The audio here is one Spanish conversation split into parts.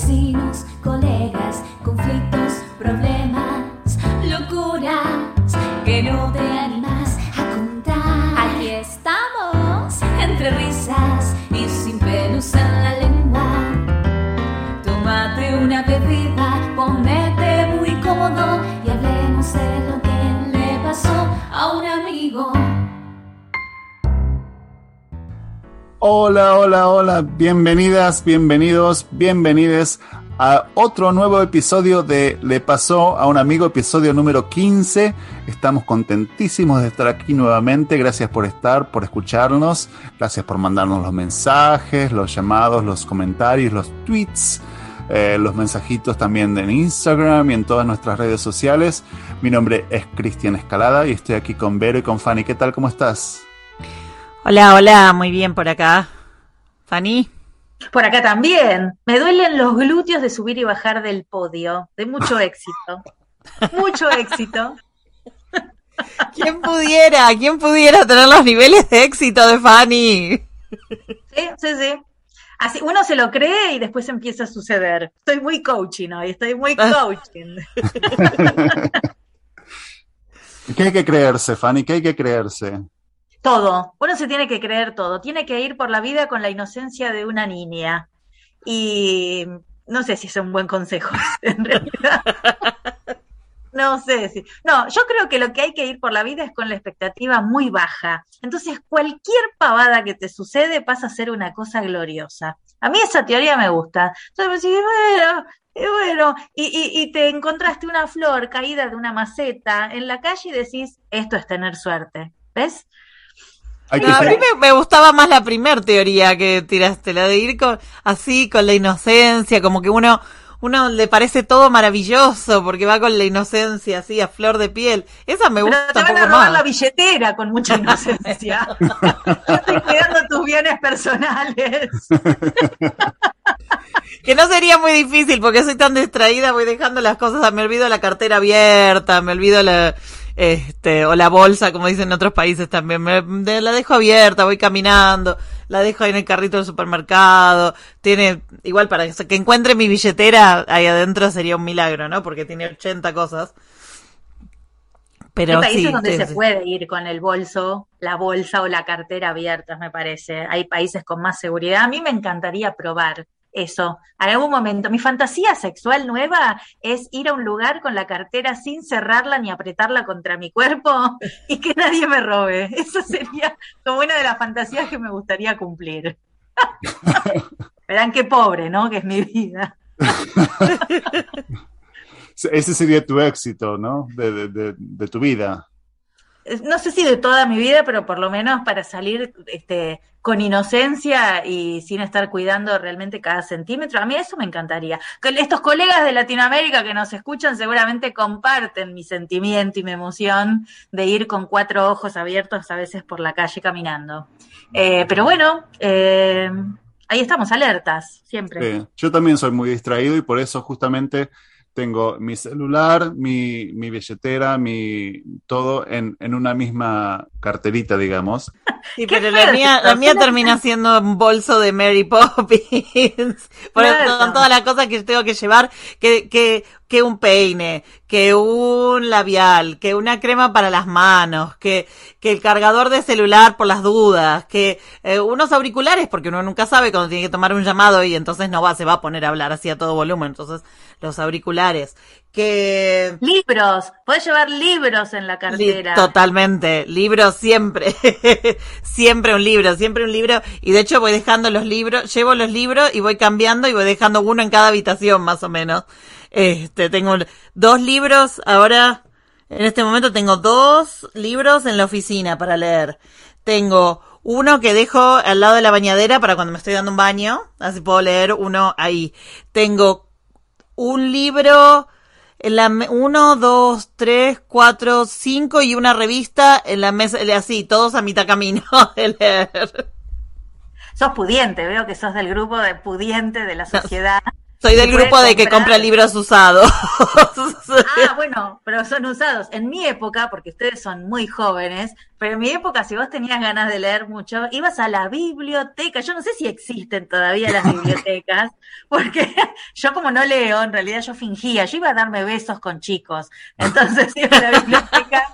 vecinos, colegas, conflictos, problemas, locuras que no Hola, hola, hola, bienvenidas, bienvenidos, bienvenides a otro nuevo episodio de Le pasó a un amigo, episodio número 15. Estamos contentísimos de estar aquí nuevamente. Gracias por estar, por escucharnos. Gracias por mandarnos los mensajes, los llamados, los comentarios, los tweets, eh, los mensajitos también en Instagram y en todas nuestras redes sociales. Mi nombre es Cristian Escalada y estoy aquí con Vero y con Fanny. ¿Qué tal? ¿Cómo estás? Hola, hola, muy bien por acá. Fanny. Por acá también. Me duelen los glúteos de subir y bajar del podio. De mucho éxito. mucho éxito. ¿Quién pudiera? ¿Quién pudiera tener los niveles de éxito de Fanny? Sí, sí, sí. Así, uno se lo cree y después empieza a suceder. Estoy muy coaching hoy, estoy muy coaching. ¿Qué hay que creerse, Fanny? ¿Qué hay que creerse? Todo. Uno se tiene que creer todo. Tiene que ir por la vida con la inocencia de una niña. Y no sé si es un buen consejo, en realidad. No sé si. No, yo creo que lo que hay que ir por la vida es con la expectativa muy baja. Entonces, cualquier pavada que te sucede pasa a ser una cosa gloriosa. A mí esa teoría me gusta. Entonces, me decís, bueno, bueno, y, y, y te encontraste una flor caída de una maceta en la calle y decís, esto es tener suerte. ¿Ves? Hay que No, a ser- mí me, me gustaba más la primer teoría que tiraste, la de ir con, así, con la inocencia, como que uno, uno le parece todo maravilloso porque va con la inocencia así a flor de piel. Esa me Pero gusta te un van a robar más. la billetera con mucha inocencia. Yo estoy cuidando tus bienes personales. Que no sería muy difícil porque soy tan distraída, voy dejando las cosas, me olvido la cartera abierta, me olvido la, este, o la bolsa, como dicen en otros países también, me, de- la dejo abierta, voy caminando, la dejo ahí en el carrito del supermercado, tiene, igual para que que encuentre mi billetera ahí adentro sería un milagro, ¿no? Porque tiene 80 cosas. Pero Hay países sí, donde sí, se sí. puede ir con el bolso, la bolsa o la cartera abiertas, me parece. Hay países con más seguridad. A mí me encantaría probar eso. En algún momento, mi fantasía sexual nueva es ir a un lugar con la cartera sin cerrarla ni apretarla contra mi cuerpo y que nadie me robe. Eso sería como una de las fantasías que me gustaría cumplir. Verán qué pobre, ¿no? Que es mi vida. Ese sería tu éxito, ¿no? De, de- de- de tu vida. No sé si de toda mi vida, pero por lo menos para salir este, con inocencia y sin estar cuidando realmente cada centímetro. A mí eso me encantaría. Estos colegas de Latinoamérica que nos escuchan seguramente comparten mi sentimiento y mi emoción de ir con cuatro ojos abiertos a veces por la calle caminando. Eh, pero bueno, eh, ahí estamos, alertas, siempre. Yo también soy muy distraído y por eso justamente tengo mi celular, mi, mi billetera, mi todo en, en una misma carterita, digamos. Sí, pero la mía, la mía termina siendo un bolso de Mary Poppins. Por Claro. con todas las cosas que tengo que llevar, que, que, que un peine, que un labial, que una crema para las manos, que, que el cargador de celular por las dudas, que eh, unos auriculares, porque uno nunca sabe cuando tiene que tomar un llamado y entonces no va, se va a poner a hablar así a todo volumen. Entonces, los auriculares, que Libros, puedes llevar libros en la Li- cartera. Totalmente, libros siempre, siempre un libro, siempre un libro, y de hecho voy dejando los libros, llevo los libros y voy cambiando y voy dejando uno en cada habitación más o menos. Este, tengo dos libros, ahora, en este momento tengo dos libros en la oficina para leer. Tengo uno que dejo al lado de la bañadera para cuando me estoy dando un baño, así puedo leer uno ahí. Tengo un libro, en la uno, dos, tres, cuatro, cinco y una revista en la mesa, así, todos a mitad camino de leer. Sos pudiente, veo que sos del grupo de pudiente de la sociedad. Soy del grupo de que comprar. compra libros usados. Ah, bueno, pero son usados. En mi época, porque ustedes son muy jóvenes, pero en mi época, si vos tenías ganas de leer mucho, ibas a la biblioteca. Yo no sé si existen todavía las bibliotecas, porque yo como no leo, en realidad yo fingía, yo iba a darme besos con chicos. Entonces iba a la biblioteca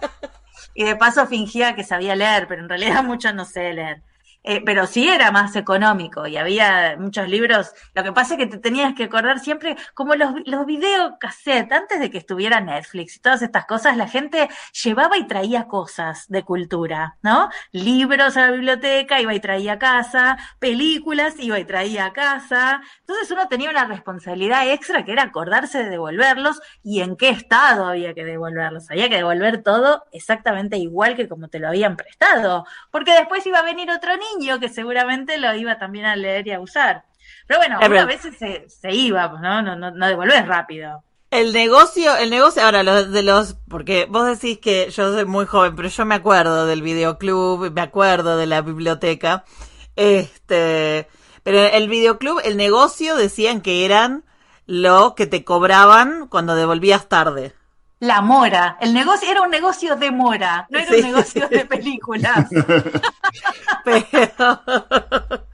y de paso fingía que sabía leer, pero en realidad mucho no sé leer. Eh, pero sí era más económico y había muchos libros. Lo que pasa es que te tenías que acordar siempre, como los, los videocassettes, antes de que estuviera Netflix y todas estas cosas, la gente llevaba y traía cosas de cultura, ¿no? Libros a la biblioteca, iba y traía a casa, películas, iba y traía a casa. Entonces uno tenía una responsabilidad extra que era acordarse de devolverlos y en qué estado había que devolverlos. Había que devolver todo exactamente igual que como te lo habían prestado, porque después iba a venir otro niño que seguramente lo iba también a leer y a usar. Pero bueno, a veces se, se iba, pues, ¿no? No, no, no devolvés rápido. El negocio, el negocio, ahora, los de los, porque vos decís que yo soy muy joven, pero yo me acuerdo del videoclub, me acuerdo de la biblioteca, este, pero el videoclub, el negocio decían que eran lo que te cobraban cuando devolvías tarde. La mora, el negocio era un negocio de mora, no era Sí. un negocio de películas. Pero,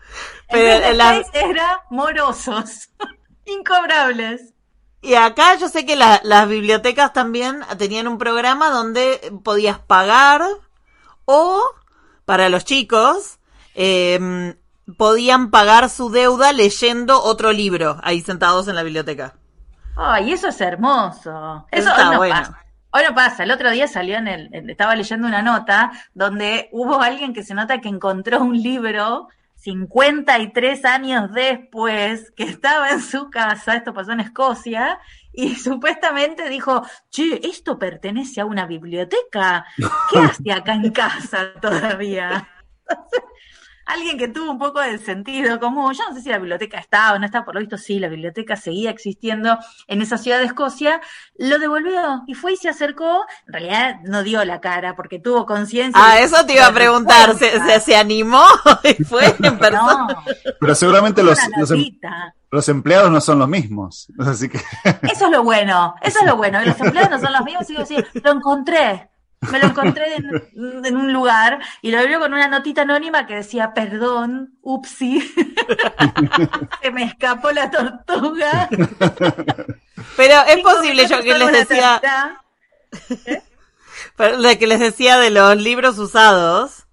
En pero la- seis era morosos, incobrables. Y acá yo sé que la- las bibliotecas también tenían un programa donde podías pagar o para los chicos eh, podían pagar su deuda leyendo otro libro ahí sentados en la biblioteca. Ay, eso es hermoso. Eso, Eso está bueno. pasa. Hoy no pasa. El otro día salió en el, estaba leyendo una nota donde hubo alguien que se nota que encontró un libro 53 años después que estaba en su casa, esto pasó en Escocia, y supuestamente dijo, che, esto pertenece a una biblioteca. ¿Qué hace acá en casa todavía? alguien que tuvo un poco de sentido común, yo no sé si la biblioteca está o no está, por lo visto sí, la biblioteca seguía existiendo en esa ciudad de Escocia, lo devolvió y fue y se acercó, en realidad no dio la cara porque tuvo conciencia. Ah, eso te iba a preguntar, ¿se, se, se animó y fue en persona? No, Pero seguramente los, em- los empleados no son los mismos. Así que Eso es lo bueno, eso es lo bueno, que los empleados no son los mismos, y sí, lo encontré, me lo encontré en, en un lugar y lo abrió con una notita anónima que decía, perdón, upsi, se me escapó la tortuga. Pero es Cinco posible, yo que les la decía, pero lo que les decía de los libros usados,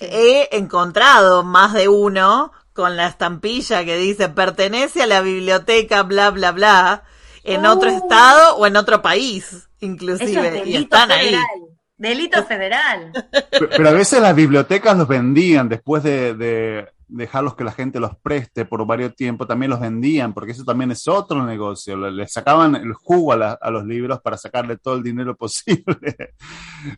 he encontrado más de uno con la estampilla que dice pertenece a la biblioteca bla bla bla en otro estado o en otro país inclusive es y delito están ahí. federal. Delito federal. Pe- Pero a veces las bibliotecas los vendían después de, de dejarlos que la gente los preste por varios tiempo, también los vendían, porque eso también es otro negocio. Le, le sacaban el jugo a, la- a los libros para sacarle todo el dinero posible.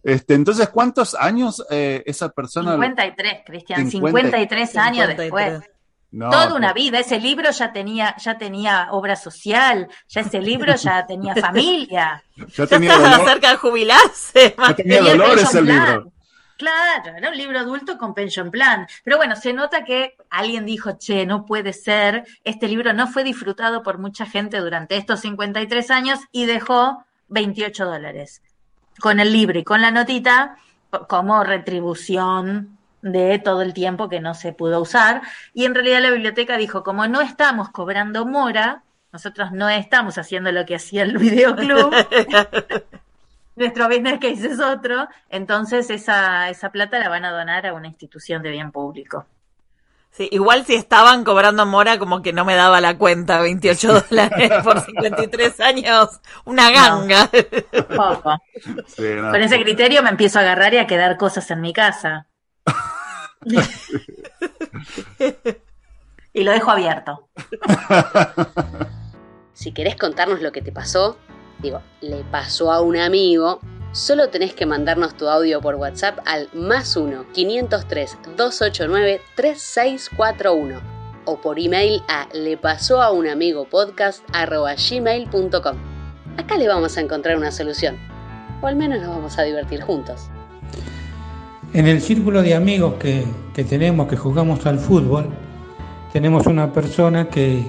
Este, entonces, ¿cuántos años eh, esa persona? 53, Cristian, 50. 53 años 53. después. No, Toda una pero- vida. Ese libro ya tenía, ya tenía obra social, ya ese libro ya tenía familia. Ya tenía estaba cerca de jubilarse. ya tenía dolores el libro. Claro, era un libro adulto con pension plan. Pero bueno, se nota que alguien dijo, che, no puede ser, este libro no fue disfrutado por mucha gente durante estos 53 años y dejó 28 dólares. Con el libro y con la notita como retribución de todo el tiempo que no se pudo usar. Y en realidad la biblioteca dijo, como no estamos cobrando mora, nosotros no estamos haciendo lo que hacía el videoclub, nuestro business case es otro, entonces esa, esa plata la van a donar a una institución de bien público. Sí, igual si estaban cobrando mora, como que no me daba la cuenta, 28 dólares por 53 años, una ganga. Poco. Sí, no. Con ese criterio me empiezo a agarrar y a quedar cosas en mi casa. y lo dejo abierto. Si querés contarnos lo que te pasó, digo, le pasó a un amigo, solo tenés que mandarnos tu audio por WhatsApp al más 1 503 289 3641 o por email a le pasó a un amigo podcast gmail.com. Acá le vamos a encontrar una solución, o al menos nos vamos a divertir juntos. En el círculo de amigos que, que tenemos, que jugamos al fútbol, tenemos una persona que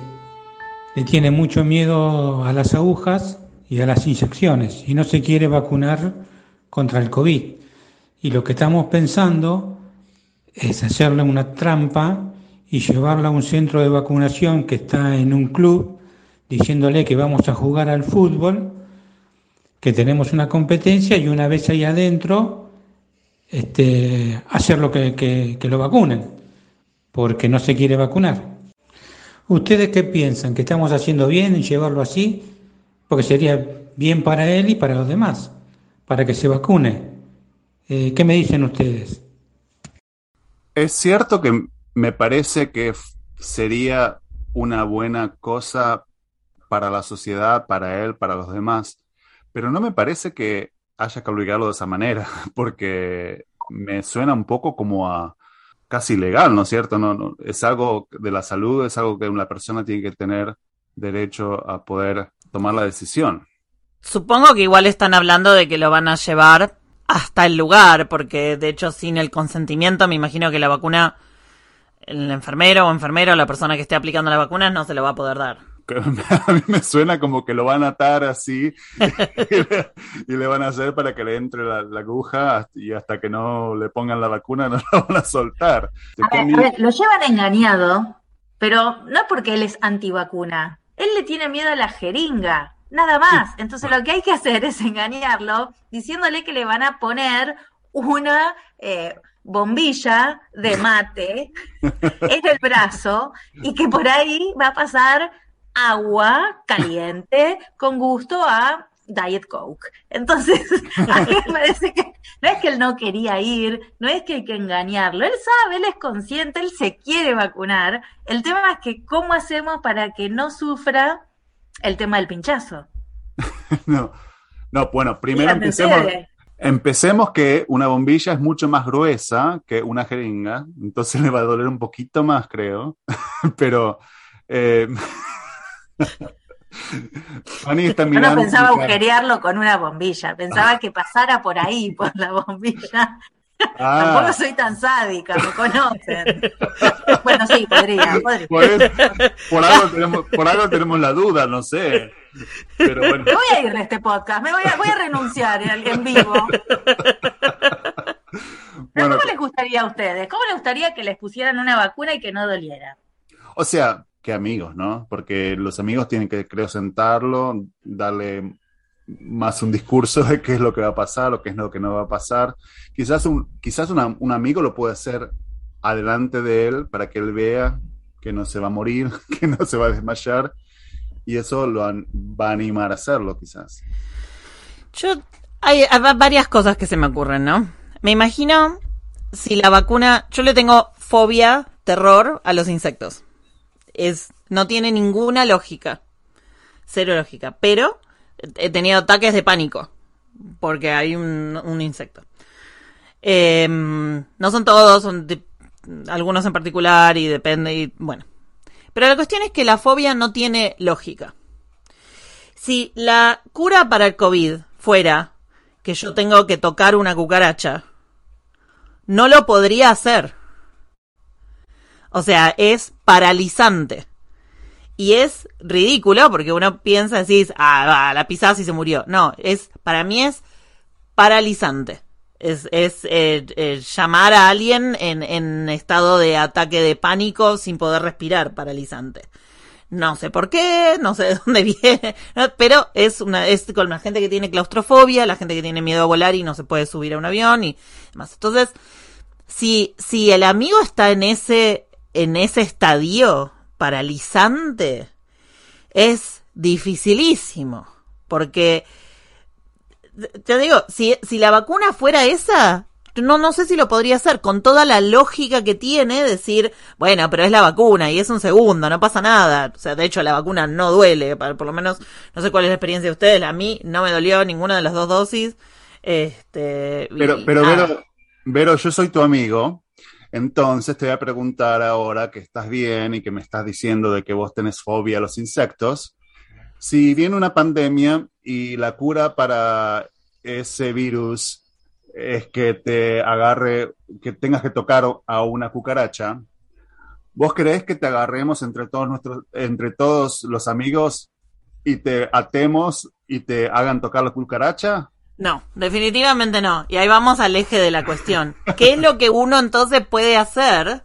le tiene mucho miedo a las agujas y a las inyecciones y no se quiere vacunar contra el COVID. Y lo que estamos pensando es hacerle una trampa y llevarla a un centro de vacunación que está en un club, diciéndole que vamos a jugar al fútbol, que tenemos una competencia y una vez ahí adentro, este, hacer lo que, que, lo vacunen, porque no se quiere vacunar. ¿Ustedes qué piensan? ¿Que estamos haciendo bien en llevarlo así? Porque sería bien para él y para los demás, para que se vacune. Eh, ¿Qué me dicen ustedes? Es cierto que me parece que sería una buena cosa para la sociedad, para él, para los demás, pero no me parece que haya que obligarlo de esa manera, porque me suena un poco como a casi ilegal, ¿no es cierto? No, no, es algo de la salud, es algo que una persona tiene que tener derecho a poder tomar la decisión. Supongo que igual están hablando de que lo van a llevar hasta el lugar, porque de hecho sin el consentimiento me imagino que la vacuna, el enfermero o enfermero, la persona que esté aplicando la vacuna no se lo va a poder dar. A mí me suena como que lo van a atar así y le, y le van a hacer para que le entre la, la aguja y hasta que no le pongan la vacuna no la van a soltar. A ver, a ver, lo llevan engañado, pero no porque él es antivacuna. Él le tiene miedo a la jeringa, nada más. Entonces lo que hay que hacer es engañarlo diciéndole que le van a poner una eh, bombilla de mate en el brazo y que por ahí va a pasar agua caliente con gusto a Diet Coke. Entonces, a mí me parece que no es que él no quería ir, no es que hay que engañarlo, él sabe, él es consciente, él se quiere vacunar. El tema es que cómo hacemos para que no sufra el tema del pinchazo. No, no, bueno, primero empecemos, empecemos que una bombilla es mucho más gruesa que una jeringa, entonces le va a doler un poquito más, creo, pero... Eh, Fanny está Yo no pensaba agujerearlo con una bombilla, pensaba que pasara por ahí, por la bombilla. Ah. Tampoco soy tan sádica, me conocen. bueno, sí, podría, podría. Por, eso- por algo tenemos, por algo tenemos la duda, no sé. Pero bueno, Me voy a ir de este podcast, me voy a, voy a renunciar en, en vivo. Pero bueno, ¿Cómo les gustaría a ustedes? ¿Cómo les gustaría que les pusieran una vacuna y que no doliera? o sea, que amigos, ¿no? Porque los amigos tienen que, creo, sentarlo, darle más un discurso de qué es lo que va a pasar, lo que es lo que no va a pasar. Quizás un, quizás un amigo lo puede hacer adelante de él para que él vea que no se va a morir, que no se va a desmayar, y eso lo va a animar a hacerlo, quizás. Yo, hay, hay va- varias cosas que se me ocurren, ¿no? Me imagino si la vacuna, yo le tengo fobia, terror a los insectos. Es, no tiene ninguna lógica. Cero lógica. Pero he tenido ataques de pánico. Porque hay un, insecto. Eh, no son todos, son algunos en particular y depende y bueno. Pero la cuestión es que la fobia no tiene lógica. Si la cura para el COVID fuera que yo tengo que tocar una cucaracha, no lo podría hacer. O sea, es paralizante. Y es ridículo porque uno piensa, decís, ah, va, la pisás y se murió. No, es, para mí es paralizante. Es, es eh, eh, llamar a alguien en, en estado de ataque de pánico sin poder respirar, paralizante. No sé por qué, no sé de dónde viene, pero es una, es con la gente que tiene claustrofobia, la gente que tiene miedo a volar y no se puede subir a un avión y demás. Entonces, si, si el amigo está en ese, en ese estadio paralizante, es dificilísimo. Porque, te digo, si, si la vacuna fuera esa, no, no sé si lo podría hacer con toda la lógica que tiene decir, bueno, pero es la vacuna y es un segundo, no pasa nada. O sea, de hecho la vacuna no duele, para- por lo menos, no sé cuál es la experiencia de ustedes, a mí no me dolió ninguna de las dos dosis. Este, y Pero, pero nada. Vero, Vero, yo soy tu amigo, entonces te voy a preguntar ahora que estás bien y que me estás diciendo de que vos tenés fobia a los insectos. Si viene una pandemia y la cura para ese virus es que te agarre, que tengas que tocar a una cucaracha, ¿Vos creés que te agarremos entre todos nuestros, entre todos los amigos y te atemos y te hagan tocar la cucaracha? No, definitivamente no. Y ahí vamos al eje de la cuestión. ¿Qué es lo que uno entonces puede hacer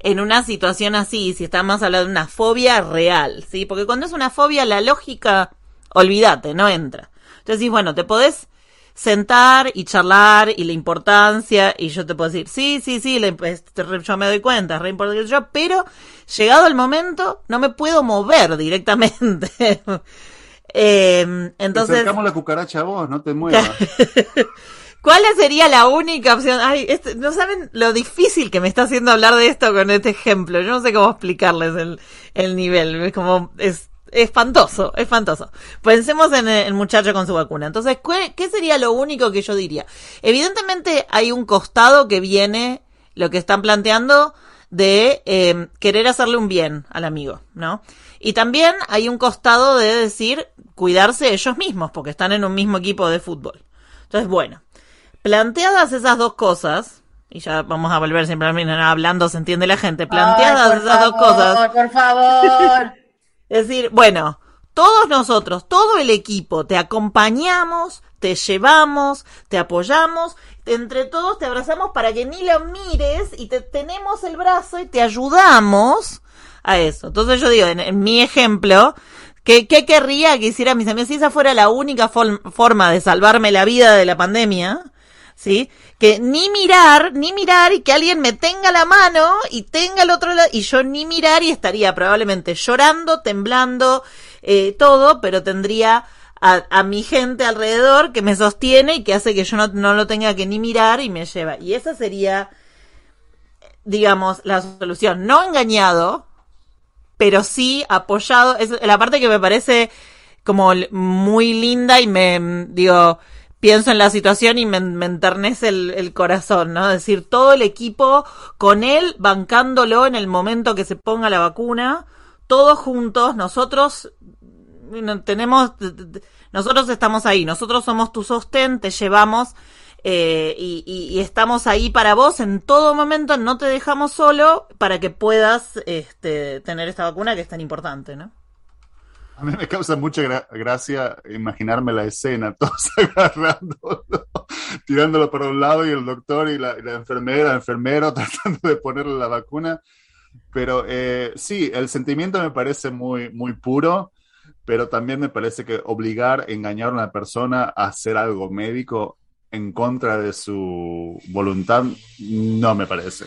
en una situación así, si estamos hablando de una fobia real, ¿sí? Porque cuando es una fobia, la lógica, olvídate, no entra. Entonces, bueno, te podés sentar y charlar y la importancia y yo te puedo decir, sí, sí, sí, yo me doy cuenta, es re importante yo, pero llegado el momento no me puedo mover directamente. eh, entonces... Te la cucaracha a vos, no te muevas. ¿Cuál sería la única opción? Ay, este, no saben lo difícil que me está haciendo hablar de esto con este ejemplo. Yo no sé cómo explicarles el, el nivel. Es como, es espantoso, espantoso. Pensemos en el muchacho con su vacuna. Entonces, ¿qué sería lo único que yo diría? Evidentemente hay un costado que viene, lo que están planteando, de eh, querer hacerle un bien al amigo, ¿no? Y también hay un costado de decir cuidarse ellos mismos, porque están en un mismo equipo de fútbol. Entonces, bueno, planteadas esas dos cosas, y ya vamos a volver siempre hablando, se entiende la gente, planteadas esas dos cosas. Por favor. Es decir, bueno, todos nosotros, todo el equipo, te acompañamos, te llevamos, te apoyamos, entre todos te abrazamos para que ni lo mires y te tenemos el brazo y te ayudamos a eso. Entonces yo digo, en, mi ejemplo, ¿qué, querría que hiciera mis amigos? Si esa fuera la única forma de salvarme la vida de la pandemia, ¿sí? Que ni mirar, ni mirar y que alguien me tenga la mano y tenga el otro lado y yo ni mirar y estaría probablemente llorando, temblando, eh, todo, pero tendría a, a, mi gente alrededor que me sostiene y que hace que yo no, no lo tenga que ni mirar y me lleva. Y esa sería, digamos, la solución. No engañado, pero sí apoyado. Es la parte que me parece como muy linda y me, digo, pienso en la situación y me, enternece el, corazón, ¿no? Es decir, todo el equipo con él bancándolo en el momento que se ponga la vacuna, todos juntos, nosotros tenemos, nosotros estamos ahí, nosotros somos tu sostén, te llevamos eh, y, y, estamos ahí para vos en todo momento, no te dejamos solo para que puedas este, tener esta vacuna que es tan importante, ¿no? A mí me causa mucha gracia imaginarme la escena, todos agarrándolo, tirándolo para un lado y el doctor y la, enfermera, el enfermero tratando de ponerle la vacuna. Pero eh, sí, el sentimiento me parece muy, muy puro, pero también me parece que obligar, engañar a una persona a hacer algo médico en contra de su voluntad no me parece.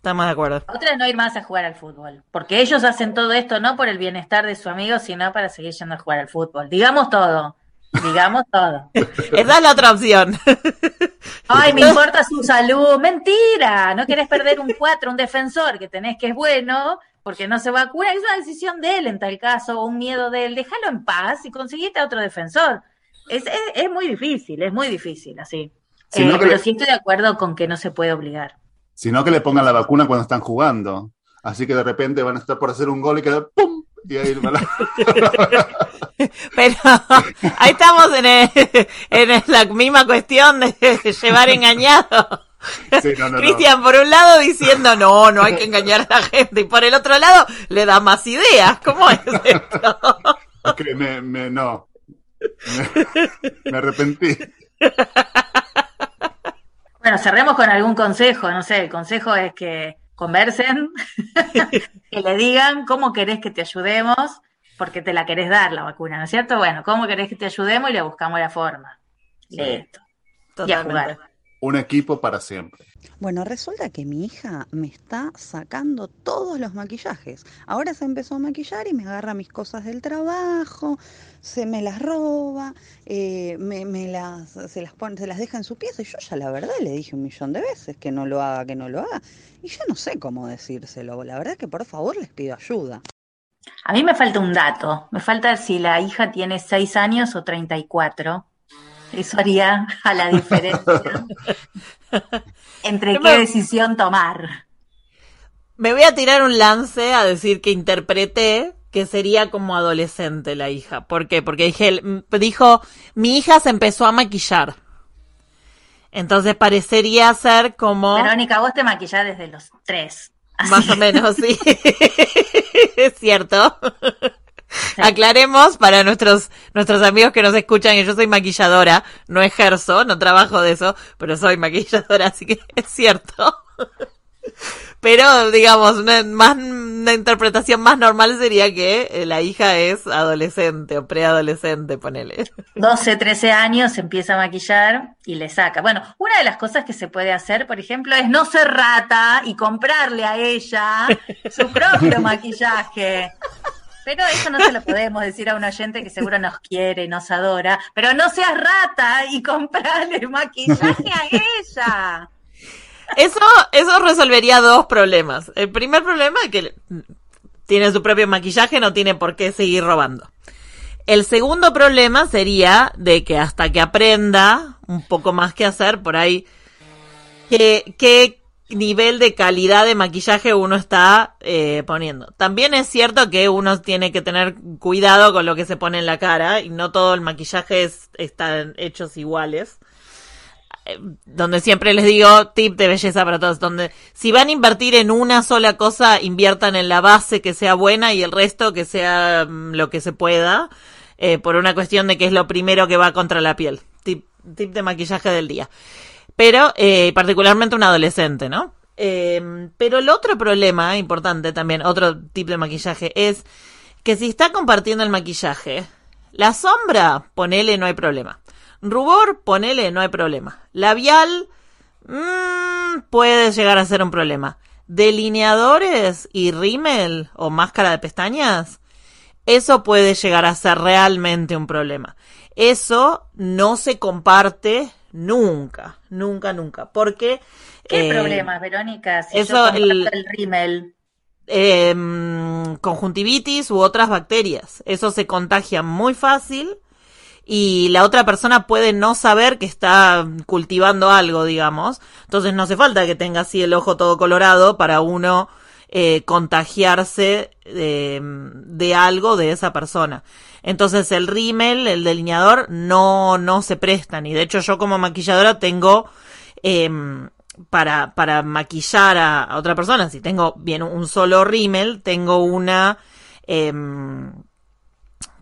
Estamos de acuerdo. Otra es no ir más a jugar al fútbol. Porque ellos hacen todo esto no por el bienestar de su amigo, sino para seguir yendo a jugar al fútbol. Digamos todo. Digamos todo. Esa es la otra opción. Ay, me importa su salud. Mentira. No querés perder un cuatro, un defensor que tenés que es bueno porque no se vacuna. Es una decisión de él en tal caso, o un miedo de él. Déjalo en paz y conseguiste a otro defensor. Es, es, muy difícil, es muy difícil así. Eh, pero sí estoy de acuerdo con que no se puede obligar sino que le pongan la vacuna cuando están jugando. Así que de repente van a estar por hacer un gol y queda ¡pum! Y ahí va la... Pero ahí estamos en, en la misma cuestión de llevar engañado. Cristian, por un lado diciendo no, no hay que engañar a la gente, y por el otro lado le da más ideas. ¿Cómo es esto? me, me, no. Me arrepentí. Bueno, cerremos con algún consejo, no sé, el consejo es que conversen, que le digan cómo querés que te ayudemos, porque te la querés dar la vacuna, ¿no es cierto? Bueno, cómo querés que te ayudemos y le buscamos la forma. Listo. Y a jugar un equipo para siempre. Bueno, resulta que mi hija me está sacando todos los maquillajes. Ahora se empezó a maquillar y me agarra mis cosas del trabajo, se me las roba, eh, me, las, se, las pone, se las deja en su pieza. Y yo ya la verdad le dije un millón de veces que no lo haga, que no lo haga. Y yo no sé cómo decírselo. La verdad es que por favor les pido ayuda. A mí me falta un dato. Me falta si la hija tiene 6 años o 34 eso haría a la diferencia entre qué decisión tomar. Me voy a tirar un lance a decir que interpreté que sería como adolescente la hija. ¿Por qué? Porque dije, dijo, mi hija se empezó a maquillar. Entonces parecería ser como... Verónica, vos te maquillás desde los tres. Así Más o menos, sí. es cierto. Aclaremos para nuestros, nuestros amigos que nos escuchan que yo soy maquilladora, no ejerzo, no trabajo de eso, pero soy maquilladora, así que es cierto. Pero, digamos, una, más, una interpretación más normal sería que eh, la hija es adolescente o preadolescente, ponele. 12, 13 años empieza a maquillar y le saca. Bueno, una de las cosas que se puede hacer, por ejemplo, es no ser rata y comprarle a ella su propio maquillaje. Pero eso no se lo podemos decir a un oyente que seguro nos quiere nos adora. Pero no seas rata y comprarle maquillaje a ella. Eso, eso resolvería dos problemas. El primer problema es que tiene su propio maquillaje, no tiene por qué seguir robando. El segundo problema sería de que hasta que aprenda un poco más que hacer, por ahí, que, qué nivel de calidad de maquillaje uno está eh, poniendo. También es cierto que uno tiene que tener cuidado con lo que se pone en la cara y no todo el maquillaje es, están hechos iguales donde siempre les digo tip de belleza para todos, donde si van a invertir en una sola cosa, inviertan en la base que sea buena y el resto que sea mm, lo que se pueda, eh, por una cuestión de que es lo primero que va contra la piel. Tip, tip de maquillaje del día. Pero, eh, particularmente un adolescente, ¿no? Eh, pero el otro problema importante también, otro tip de maquillaje, es que si está compartiendo el maquillaje, la sombra, ponele, no hay problema. Rubor, ponele, no hay problema. Labial, mmm, puede llegar a ser un problema. Delineadores y rímel o máscara de pestañas, eso puede llegar a ser realmente un problema. Eso no se comparte nunca, nunca, nunca. Porque... ¿Qué eh, problemas, Verónica? Si eso, yo el rímel. eh, conjuntivitis u otras bacterias. Eso se contagia muy fácil y la otra persona puede no saber que está cultivando algo, digamos. Entonces no hace falta que tenga así el ojo todo colorado para uno eh, contagiarse eh, de algo de esa persona. Entonces el rímel, el delineador, no, no se prestan. Y de hecho yo como maquilladora tengo... em, para, para maquillar a, a otra persona, si tengo bien un solo rímel, tengo una, em,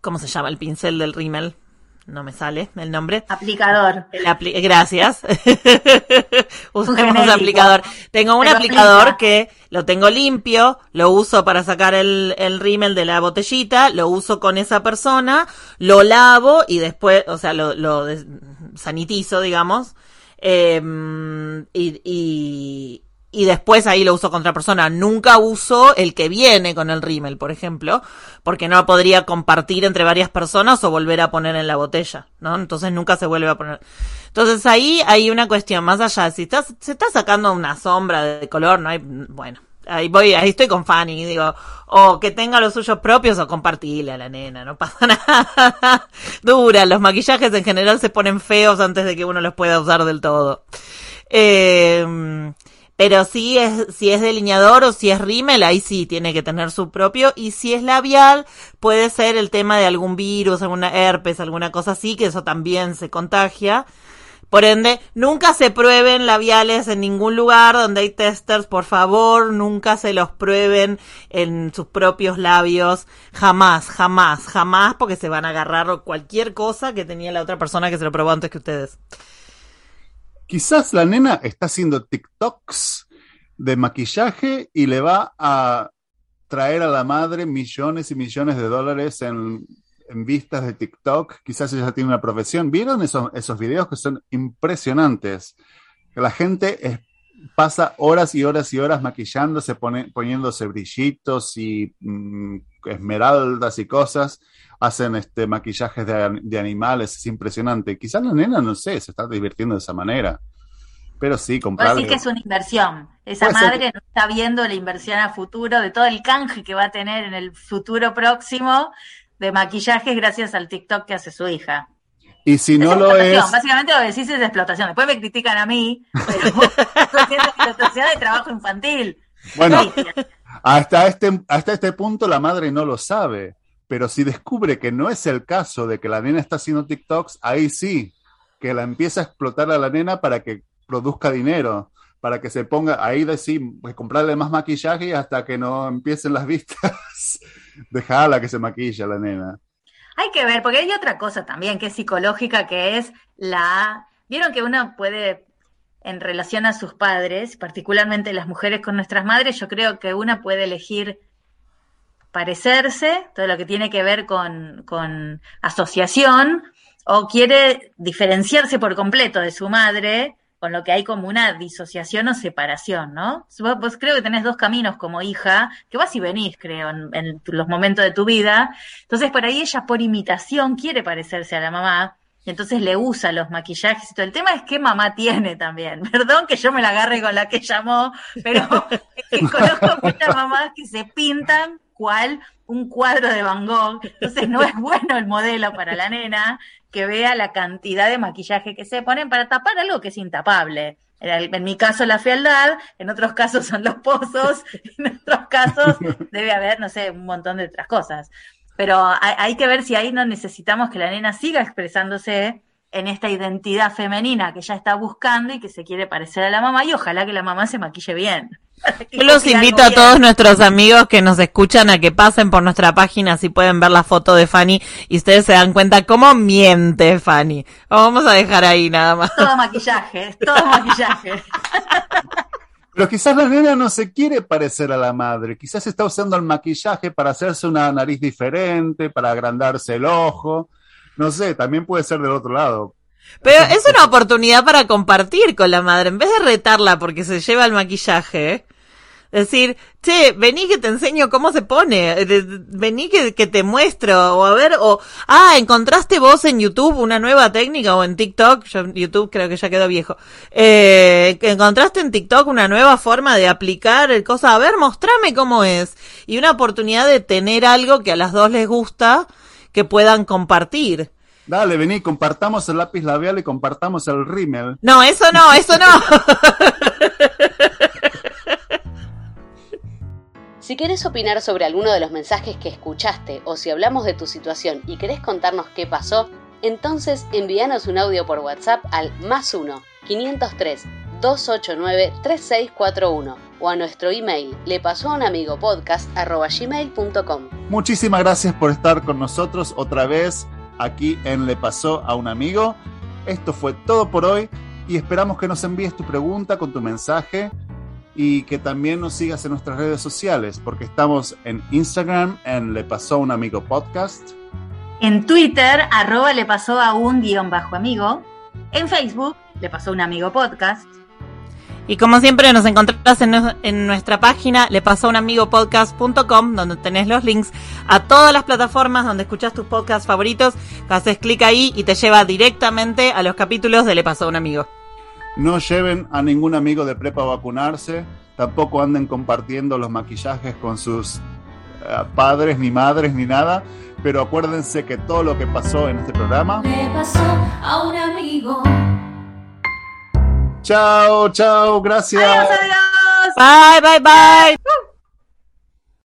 ¿cómo se llama el pincel del rímel? No me sale el nombre. Aplicador. El apli- Gracias. Usemos genérico. aplicador. Tengo un Pero aplicador aplica. que lo tengo limpio, lo uso para sacar el, el rímel de la botellita, lo uso con esa persona, lo lavo y después, o sea, lo, lo sanitizo, digamos, eh, y, y, y después ahí lo uso con otra persona. Nunca uso el que viene con el rímel, por ejemplo, porque no podría compartir entre varias personas o volver a poner en la botella, ¿no? Entonces nunca se vuelve a poner. Entonces ahí hay una cuestión más allá. Si estás, se está sacando una sombra de color, no hay, bueno. Ahí voy, ahí estoy con Fanny, digo, o que tenga los suyos propios o compartirle a la nena, no pasa nada. Dura, los maquillajes en general se ponen feos antes de que uno los pueda usar del todo. Eh, pero si es, si es delineador o si es rímel, ahí sí tiene que tener su propio. Y si es labial, puede ser el tema de algún virus, alguna herpes, alguna cosa así, que eso también se contagia. Por ende, nunca se prueben labiales en ningún lugar donde hay testers, por favor, nunca se los prueben en sus propios labios, jamás, jamás, jamás, porque se van a agarrar cualquier cosa que tenía la otra persona que se lo probó antes que ustedes. Quizás la nena está haciendo TikToks de maquillaje y le va a traer a la madre millones y millones de dólares en, en vistas de TikTok. Quizás ella tiene una profesión. ¿Vieron esos, esos videos que son impresionantes? La gente es- pasa horas y horas y horas maquillándose, pone- poniéndose brillitos y mm, esmeraldas y cosas. Hacen este maquillajes de, an- de animales, es impresionante. Quizás la nena, no sé, se está divirtiendo de esa manera. Pero sí, comprarle. decir que es una inversión. Esa ser madre no está viendo la inversión a futuro de todo el canje que va a tener en el futuro próximo de maquillajes gracias al TikTok que hace su hija. Y si no es lo es, Básicamente lo que decís es explotación. Después me critican a mí, pero explotación de trabajo infantil. bueno, hasta este, hasta este punto la madre no lo sabe. Pero si descubre que no es el caso de que la nena está haciendo TikToks, ahí sí. que la empieza a explotar a la nena para que produzca dinero, para que se ponga ahí de sí, pues comprarle más maquillaje hasta que no empiecen las vistas. Dejala que se maquilla la nena. Hay que ver, porque hay otra cosa también que es psicológica, que es la... Vieron que uno puede, en relación a sus padres, particularmente las mujeres con nuestras madres, yo creo que una puede elegir parecerse, todo lo que tiene que ver con, con asociación, o quiere diferenciarse por completo de su madre, con lo que hay como una disociación o separación, ¿no? Vos, creo que tenés dos caminos como hija, que vas y venís, creo, en, los momentos de tu vida. Entonces, por ahí ella, por imitación, quiere parecerse a la mamá, y entonces le usa los maquillajes y todo. El tema es qué mamá tiene también. Perdón que yo me la agarre con la que llamó, pero conozco muchas mamás que se pintan cual un cuadro de Van Gogh. Entonces no es bueno el modelo para la nena que vea la cantidad de maquillaje que se ponen para tapar algo que es intapable. En mi caso la fealdad, en otros casos son los pozos, en otros casos debe haber, no sé, un montón de otras cosas. Pero hay, hay que ver si ahí no necesitamos que la nena siga expresándose en esta identidad femenina que ella está buscando y que se quiere parecer a la mamá y ojalá que la mamá se maquille bien. Yo los invito a todos nuestros amigos que nos escuchan a que pasen por nuestra página si pueden ver la foto de Fanny y ustedes se dan cuenta cómo miente Fanny. Vamos a dejar ahí nada más. Todo maquillaje, todo maquillaje. Pero quizás la nena no se quiere parecer a la madre, quizás está usando el maquillaje para hacerse una nariz diferente, para agrandarse el ojo. No sé, también puede ser del otro lado. Pero es una oportunidad para compartir con la madre, en vez de retarla porque se lleva el maquillaje. Decir, che, vení que te enseño cómo se pone, vení que, que, te muestro, o a ver, o, ah, encontraste vos en YouTube una nueva técnica, o en TikTok, yo YouTube creo que ya quedó viejo, eh, encontraste en TikTok una nueva forma de aplicar el cosa, a ver, mostrame cómo es, y una oportunidad de tener algo que a las dos les gusta, que puedan compartir. Dale, vení, compartamos el lápiz labial y compartamos el rímel. No, eso no, eso no. Si querés opinar sobre alguno de los mensajes que escuchaste o si hablamos de tu situación y querés contarnos qué pasó, entonces envíanos un audio por WhatsApp al más 1 503 289 3641 o a nuestro email le pasó a un amigo podcast gmail.com. Muchísimas gracias por estar con nosotros otra vez aquí en Le pasó a un amigo. Esto fue todo por hoy y esperamos que nos envíes tu pregunta con tu mensaje y que también nos sigas en nuestras redes sociales porque estamos en Instagram en Le pasó un amigo podcast. En Twitter, arroba le pasó a un guion bajo amigo. En Facebook, le pasó un amigo podcast. Y como siempre nos encontrás en, nuestra página lepasóunamigopodcast.com donde tenés los links a todas las plataformas donde escuchás tus podcasts favoritos. Haces clic ahí y te lleva directamente a los capítulos de Le pasó a un amigo. No lleven a ningún amigo de prepa a vacunarse. Tampoco anden compartiendo los maquillajes con sus eh, padres, ni madres, ni nada. Pero acuérdense que todo lo que pasó en este programa... Le pasó a un amigo. Chao, chao, gracias. Adiós, adiós. Bye, bye, bye.